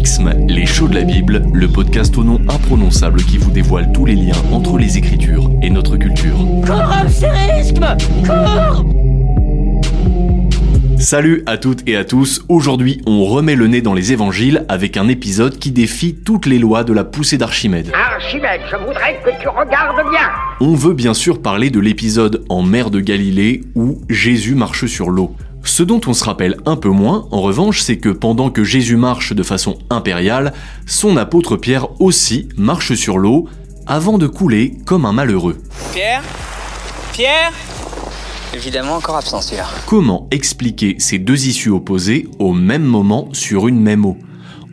Exme, les shows de la Bible, le podcast au nom imprononçable qui vous dévoile tous les liens entre les Écritures et notre culture. Cours Salut à toutes et à tous, aujourd'hui on remet le nez dans les évangiles avec un épisode qui défie toutes les lois de la poussée d'Archimède. Archimède, je voudrais que tu regardes bien. On veut bien sûr parler de l'épisode en mer de Galilée où Jésus marche sur l'eau. Ce dont on se rappelle un peu moins, en revanche, c'est que pendant que Jésus marche de façon impériale, son apôtre Pierre aussi marche sur l'eau avant de couler comme un malheureux. Pierre? Pierre? Évidemment encore absent celui-là. Comment expliquer ces deux issues opposées au même moment sur une même eau?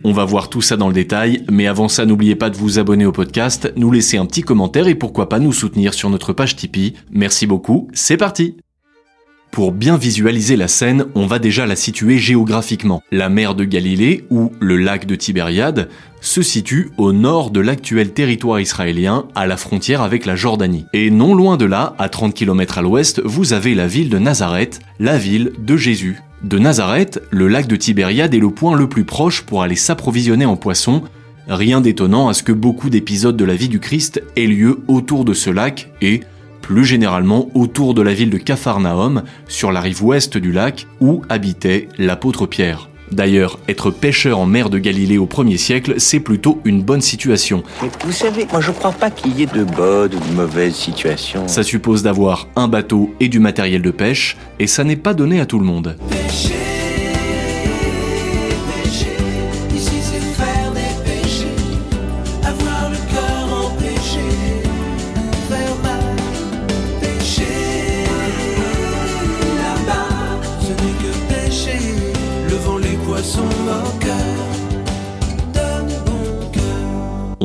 On va voir tout ça dans le détail, mais avant ça, n'oubliez pas de vous abonner au podcast, nous laisser un petit commentaire et pourquoi pas nous soutenir sur notre page Tipeee. Merci beaucoup, c'est parti pour bien visualiser la scène, on va déjà la situer géographiquement. La mer de Galilée, ou le lac de Tibériade, se situe au nord de l'actuel territoire israélien, à la frontière avec la Jordanie. Et non loin de là, à 30 km à l'ouest, vous avez la ville de Nazareth, la ville de Jésus. De Nazareth, le lac de Tibériade est le point le plus proche pour aller s'approvisionner en poissons, Rien d'étonnant à ce que beaucoup d'épisodes de la vie du Christ aient lieu autour de ce lac et, plus généralement autour de la ville de Capharnaüm, sur la rive ouest du lac, où habitait l'apôtre Pierre. D'ailleurs, être pêcheur en mer de Galilée au 1er siècle, c'est plutôt une bonne situation. Mais vous savez, moi je crois pas qu'il y ait de bonnes ou de mauvaises situations. Ça suppose d'avoir un bateau et du matériel de pêche, et ça n'est pas donné à tout le monde.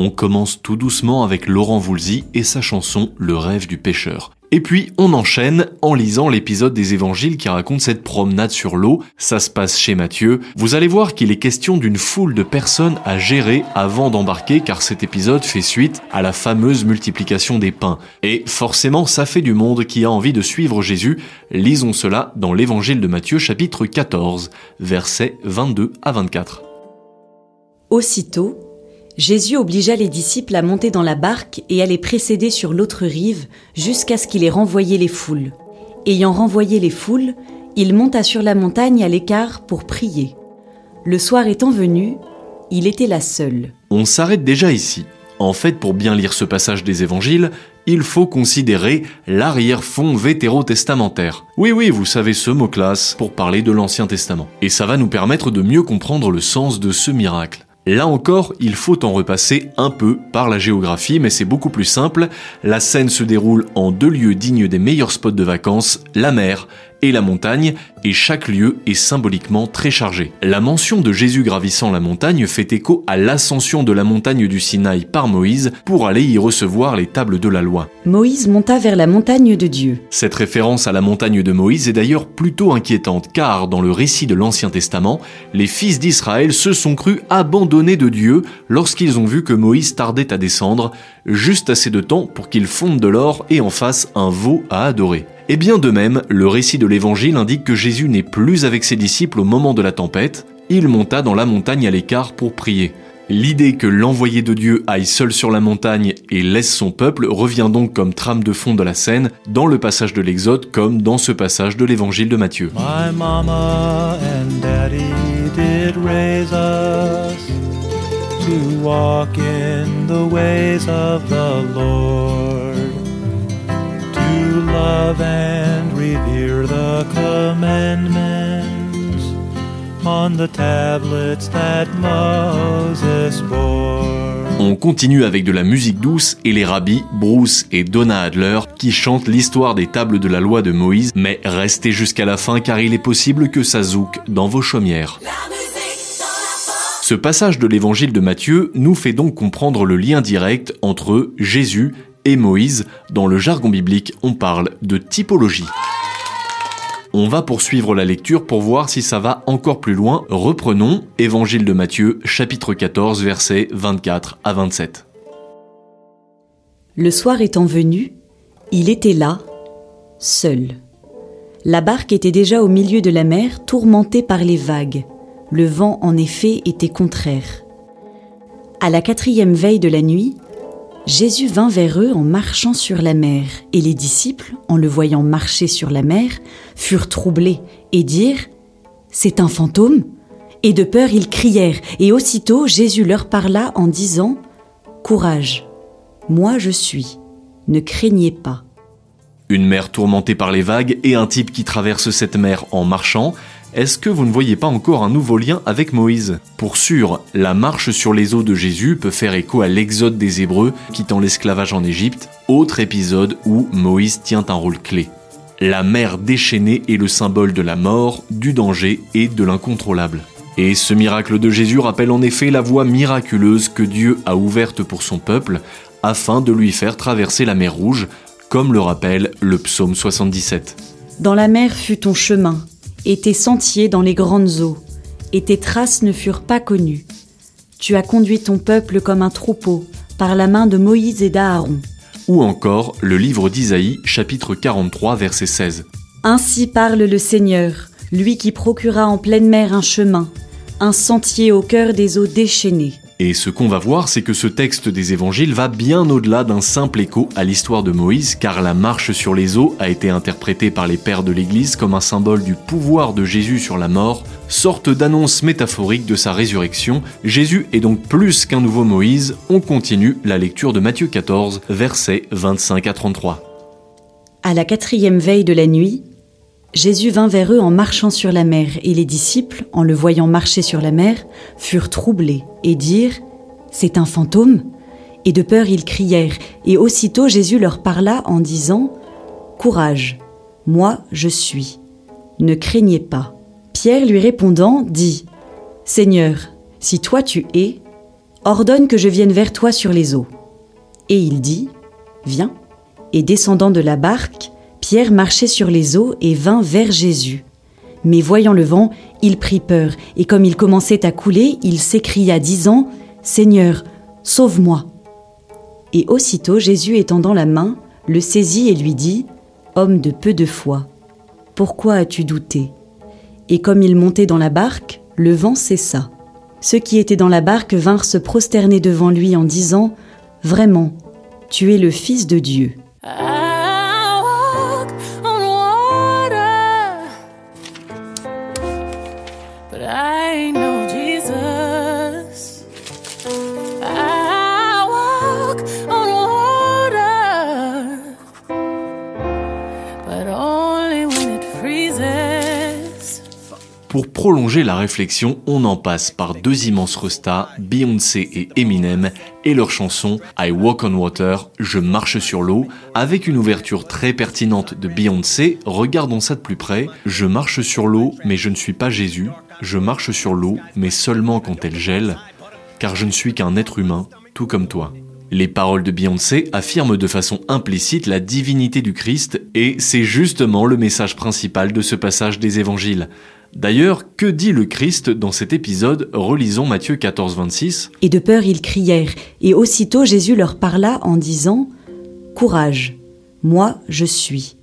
On commence tout doucement avec Laurent Voulzy et sa chanson Le rêve du pêcheur. Et puis on enchaîne en lisant l'épisode des évangiles qui raconte cette promenade sur l'eau. Ça se passe chez Matthieu. Vous allez voir qu'il est question d'une foule de personnes à gérer avant d'embarquer car cet épisode fait suite à la fameuse multiplication des pains. Et forcément ça fait du monde qui a envie de suivre Jésus. Lisons cela dans l'évangile de Matthieu chapitre 14 versets 22 à 24. Aussitôt, Jésus obligea les disciples à monter dans la barque et à les précéder sur l'autre rive jusqu'à ce qu'il ait renvoyé les foules. Ayant renvoyé les foules, il monta sur la montagne à l'écart pour prier. Le soir étant venu, il était là seul. On s'arrête déjà ici. En fait, pour bien lire ce passage des évangiles, il faut considérer l'arrière-fond vétérotestamentaire. Oui, oui, vous savez ce mot classe pour parler de l'Ancien Testament. Et ça va nous permettre de mieux comprendre le sens de ce miracle. Là encore, il faut en repasser un peu par la géographie, mais c'est beaucoup plus simple. La scène se déroule en deux lieux dignes des meilleurs spots de vacances, la mer et la montagne, et chaque lieu est symboliquement très chargé. La mention de Jésus gravissant la montagne fait écho à l'ascension de la montagne du Sinaï par Moïse pour aller y recevoir les tables de la loi. Moïse monta vers la montagne de Dieu. Cette référence à la montagne de Moïse est d'ailleurs plutôt inquiétante car dans le récit de l'Ancien Testament, les fils d'Israël se sont crus abandonnés de Dieu lorsqu'ils ont vu que Moïse tardait à descendre, juste assez de temps pour qu'ils fondent de l'or et en fassent un veau à adorer. Et bien de même, le récit de l'évangile indique que Jésus n'est plus avec ses disciples au moment de la tempête, il monta dans la montagne à l'écart pour prier. L'idée que l'envoyé de Dieu aille seul sur la montagne et laisse son peuple revient donc comme trame de fond de la scène dans le passage de l'Exode comme dans ce passage de l'évangile de Matthieu. Love and revere the commandments on the tablets that Moses bore. On continue avec de la musique douce et les rabbis Bruce et Donna Adler qui chantent l'histoire des tables de la loi de Moïse, mais restez jusqu'à la fin car il est possible que ça zouk dans vos chaumières. Ce passage de l'évangile de Matthieu nous fait donc comprendre le lien direct entre Jésus et Moïse, dans le jargon biblique, on parle de typologie. On va poursuivre la lecture pour voir si ça va encore plus loin. Reprenons Évangile de Matthieu, chapitre 14, versets 24 à 27. Le soir étant venu, il était là, seul. La barque était déjà au milieu de la mer, tourmentée par les vagues. Le vent, en effet, était contraire. À la quatrième veille de la nuit, Jésus vint vers eux en marchant sur la mer, et les disciples, en le voyant marcher sur la mer, furent troublés et dirent C'est un fantôme Et de peur ils crièrent, et aussitôt Jésus leur parla en disant Courage, moi je suis, ne craignez pas. Une mer tourmentée par les vagues et un type qui traverse cette mer en marchant, est-ce que vous ne voyez pas encore un nouveau lien avec Moïse? Pour sûr, la marche sur les eaux de Jésus peut faire écho à l'exode des Hébreux quittant l'esclavage en Égypte, autre épisode où Moïse tient un rôle clé. La mer déchaînée est le symbole de la mort, du danger et de l'incontrôlable. Et ce miracle de Jésus rappelle en effet la voie miraculeuse que Dieu a ouverte pour son peuple afin de lui faire traverser la mer Rouge, comme le rappelle le psaume 77. Dans la mer fut ton chemin, et tes sentiers dans les grandes eaux, et tes traces ne furent pas connues. Tu as conduit ton peuple comme un troupeau, par la main de Moïse et d'Aaron. Ou encore le livre d'Isaïe, chapitre 43, verset 16. Ainsi parle le Seigneur, lui qui procura en pleine mer un chemin, un sentier au cœur des eaux déchaînées. Et ce qu'on va voir, c'est que ce texte des évangiles va bien au-delà d'un simple écho à l'histoire de Moïse, car la marche sur les eaux a été interprétée par les pères de l'Église comme un symbole du pouvoir de Jésus sur la mort, sorte d'annonce métaphorique de sa résurrection. Jésus est donc plus qu'un nouveau Moïse. On continue la lecture de Matthieu 14, versets 25 à 33. À la quatrième veille de la nuit, Jésus vint vers eux en marchant sur la mer, et les disciples, en le voyant marcher sur la mer, furent troublés et dirent C'est un fantôme Et de peur ils crièrent, et aussitôt Jésus leur parla en disant Courage, moi je suis, ne craignez pas. Pierre lui répondant dit Seigneur, si toi tu es, ordonne que je vienne vers toi sur les eaux. Et il dit Viens. Et descendant de la barque, Pierre marchait sur les eaux et vint vers Jésus. Mais voyant le vent, il prit peur, et comme il commençait à couler, il s'écria, disant, Seigneur, sauve-moi. Et aussitôt Jésus étendant la main, le saisit et lui dit, Homme de peu de foi, pourquoi as-tu douté? Et comme il montait dans la barque, le vent cessa. Ceux qui étaient dans la barque vinrent se prosterner devant lui en disant, Vraiment, tu es le Fils de Dieu. Prolonger la réflexion, on en passe par deux immenses restas, Beyoncé et Eminem, et leur chanson I Walk on Water, Je marche sur l'eau, avec une ouverture très pertinente de Beyoncé, regardons ça de plus près, Je marche sur l'eau, mais je ne suis pas Jésus, je marche sur l'eau, mais seulement quand elle gèle, car je ne suis qu'un être humain, tout comme toi. Les paroles de Beyoncé affirment de façon implicite la divinité du Christ et c'est justement le message principal de ce passage des évangiles. D'ailleurs, que dit le Christ dans cet épisode? Relisons Matthieu 14, 26. Et de peur ils crièrent, et aussitôt Jésus leur parla en disant Courage, moi je suis.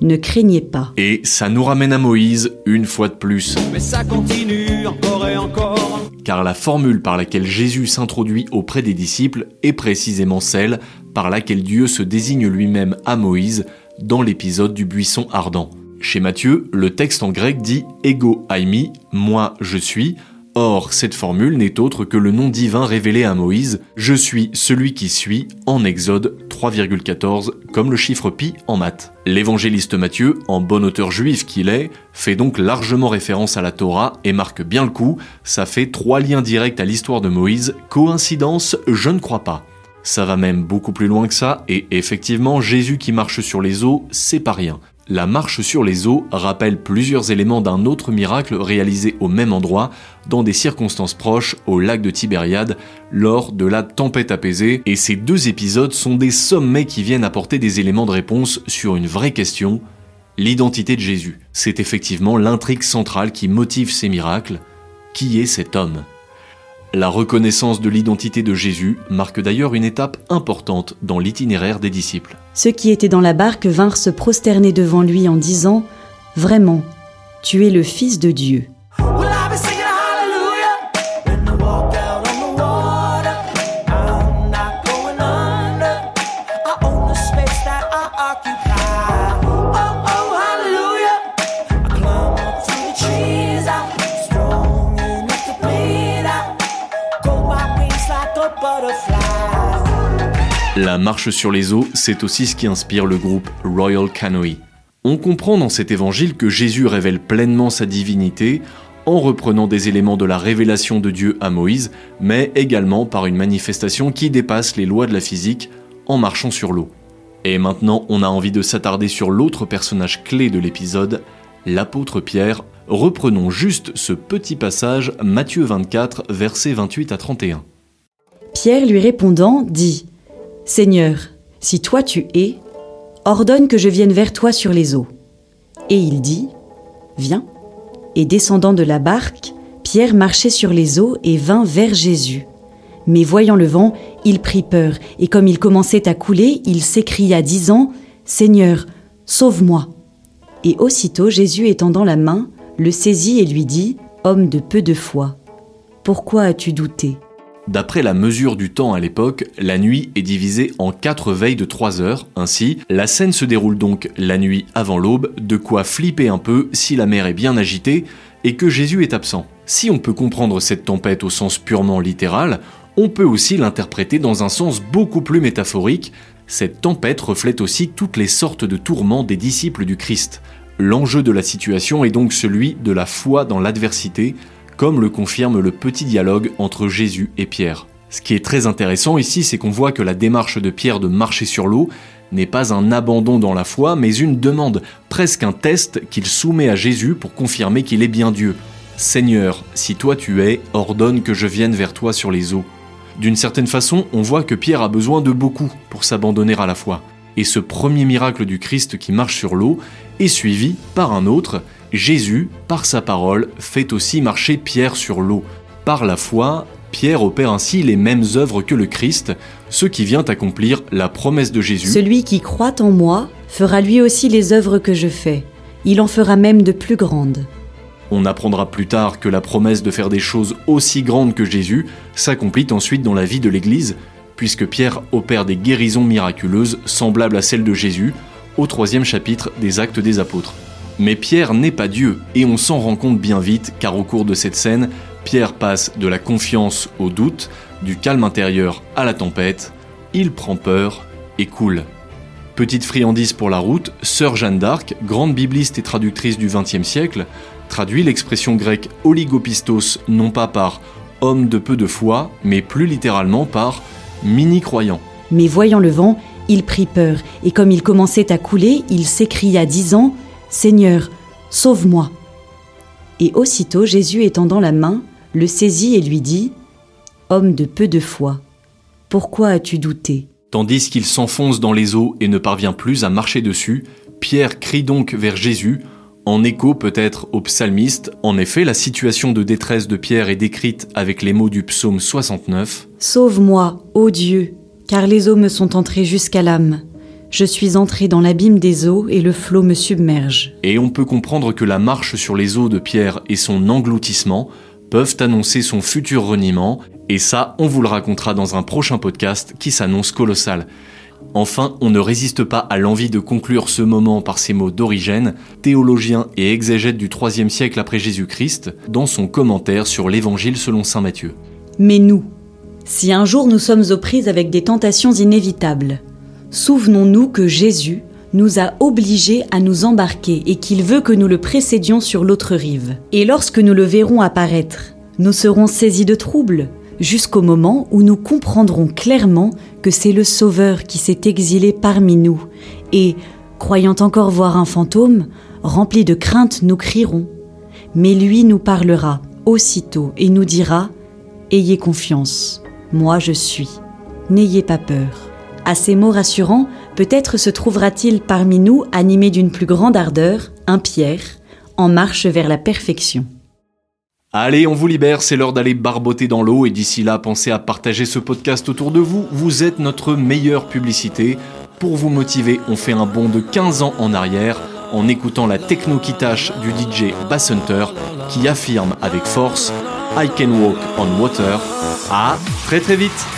Ne craignez pas. Et ça nous ramène à Moïse une fois de plus. Mais ça continue encore et encore. Car la formule par laquelle Jésus s'introduit auprès des disciples est précisément celle par laquelle Dieu se désigne lui-même à Moïse dans l'épisode du buisson ardent. Chez Matthieu, le texte en grec dit ego aimi, moi je suis. Or, cette formule n'est autre que le nom divin révélé à Moïse, je suis celui qui suis, en Exode 3,14, comme le chiffre pi en maths. L'évangéliste Matthieu, en bon auteur juif qu'il est, fait donc largement référence à la Torah et marque bien le coup, ça fait trois liens directs à l'histoire de Moïse, coïncidence, je ne crois pas. Ça va même beaucoup plus loin que ça, et effectivement, Jésus qui marche sur les eaux, c'est pas rien. La marche sur les eaux rappelle plusieurs éléments d'un autre miracle réalisé au même endroit, dans des circonstances proches, au lac de Tibériade, lors de la tempête apaisée, et ces deux épisodes sont des sommets qui viennent apporter des éléments de réponse sur une vraie question, l'identité de Jésus. C'est effectivement l'intrigue centrale qui motive ces miracles. Qui est cet homme? La reconnaissance de l'identité de Jésus marque d'ailleurs une étape importante dans l'itinéraire des disciples. Ceux qui étaient dans la barque vinrent se prosterner devant lui en disant Vraiment, tu es le Fils de Dieu. La marche sur les eaux, c'est aussi ce qui inspire le groupe Royal Canoe. On comprend dans cet évangile que Jésus révèle pleinement sa divinité en reprenant des éléments de la révélation de Dieu à Moïse, mais également par une manifestation qui dépasse les lois de la physique en marchant sur l'eau. Et maintenant, on a envie de s'attarder sur l'autre personnage clé de l'épisode, l'apôtre Pierre. Reprenons juste ce petit passage, Matthieu 24, versets 28 à 31. Pierre lui répondant dit Seigneur, si toi tu es, ordonne que je vienne vers toi sur les eaux. Et il dit Viens. Et descendant de la barque, Pierre marchait sur les eaux et vint vers Jésus. Mais voyant le vent, il prit peur, et comme il commençait à couler, il s'écria, disant Seigneur, sauve-moi. Et aussitôt Jésus étendant la main, le saisit et lui dit Homme de peu de foi, pourquoi as-tu douté? D'après la mesure du temps à l'époque, la nuit est divisée en quatre veilles de trois heures. Ainsi, la scène se déroule donc la nuit avant l'aube, de quoi flipper un peu si la mer est bien agitée et que Jésus est absent. Si on peut comprendre cette tempête au sens purement littéral, on peut aussi l'interpréter dans un sens beaucoup plus métaphorique. Cette tempête reflète aussi toutes les sortes de tourments des disciples du Christ. L'enjeu de la situation est donc celui de la foi dans l'adversité, comme le confirme le petit dialogue entre Jésus et Pierre. Ce qui est très intéressant ici, c'est qu'on voit que la démarche de Pierre de marcher sur l'eau n'est pas un abandon dans la foi, mais une demande, presque un test qu'il soumet à Jésus pour confirmer qu'il est bien Dieu. Seigneur, si toi tu es, ordonne que je vienne vers toi sur les eaux. D'une certaine façon, on voit que Pierre a besoin de beaucoup pour s'abandonner à la foi. Et ce premier miracle du Christ qui marche sur l'eau est suivi par un autre, Jésus, par sa parole, fait aussi marcher Pierre sur l'eau. Par la foi, Pierre opère ainsi les mêmes œuvres que le Christ, ce qui vient accomplir la promesse de Jésus. Celui qui croit en moi fera lui aussi les œuvres que je fais. Il en fera même de plus grandes. On apprendra plus tard que la promesse de faire des choses aussi grandes que Jésus s'accomplit ensuite dans la vie de l'Église, puisque Pierre opère des guérisons miraculeuses semblables à celles de Jésus au troisième chapitre des Actes des Apôtres. Mais Pierre n'est pas Dieu, et on s'en rend compte bien vite, car au cours de cette scène, Pierre passe de la confiance au doute, du calme intérieur à la tempête, il prend peur et coule. Petite friandise pour la route, sœur Jeanne d'Arc, grande bibliste et traductrice du XXe siècle, traduit l'expression grecque oligopistos non pas par homme de peu de foi, mais plus littéralement par mini-croyant. Mais voyant le vent, il prit peur, et comme il commençait à couler, il s'écria disant Seigneur, sauve-moi. Et aussitôt Jésus étendant la main, le saisit et lui dit Homme de peu de foi, pourquoi as-tu douté? Tandis qu'il s'enfonce dans les eaux et ne parvient plus à marcher dessus, Pierre crie donc vers Jésus, en écho peut-être au psalmiste. En effet, la situation de détresse de Pierre est décrite avec les mots du psaume 69. Sauve-moi, ô Dieu, car les eaux me sont entrées jusqu'à l'âme. Je suis entré dans l'abîme des eaux et le flot me submerge. Et on peut comprendre que la marche sur les eaux de Pierre et son engloutissement peuvent annoncer son futur reniement, et ça, on vous le racontera dans un prochain podcast qui s'annonce colossal. Enfin, on ne résiste pas à l'envie de conclure ce moment par ces mots d'origine, théologien et exégète du IIIe siècle après Jésus-Christ, dans son commentaire sur l'Évangile selon Saint Matthieu. Mais nous, si un jour nous sommes aux prises avec des tentations inévitables, souvenons-nous que Jésus nous a obligés à nous embarquer et qu'il veut que nous le précédions sur l'autre rive. Et lorsque nous le verrons apparaître, nous serons saisis de troubles, jusqu'au moment où nous comprendrons clairement que c'est le Sauveur qui s'est exilé parmi nous, et, croyant encore voir un fantôme, remplis de crainte, nous crierons. Mais lui nous parlera aussitôt et nous dira Ayez confiance, moi je suis, n'ayez pas peur. À ces mots rassurants, peut-être se trouvera-t-il parmi nous, animé d'une plus grande ardeur, un Pierre, en marche vers la perfection. Allez, on vous libère, c'est l'heure d'aller barboter dans l'eau et d'ici là, pensez à partager ce podcast autour de vous. Vous êtes notre meilleure publicité. Pour vous motiver, on fait un bond de 15 ans en arrière en écoutant la techno qui du DJ Bass Hunter qui affirme avec force I can walk on water. À très très vite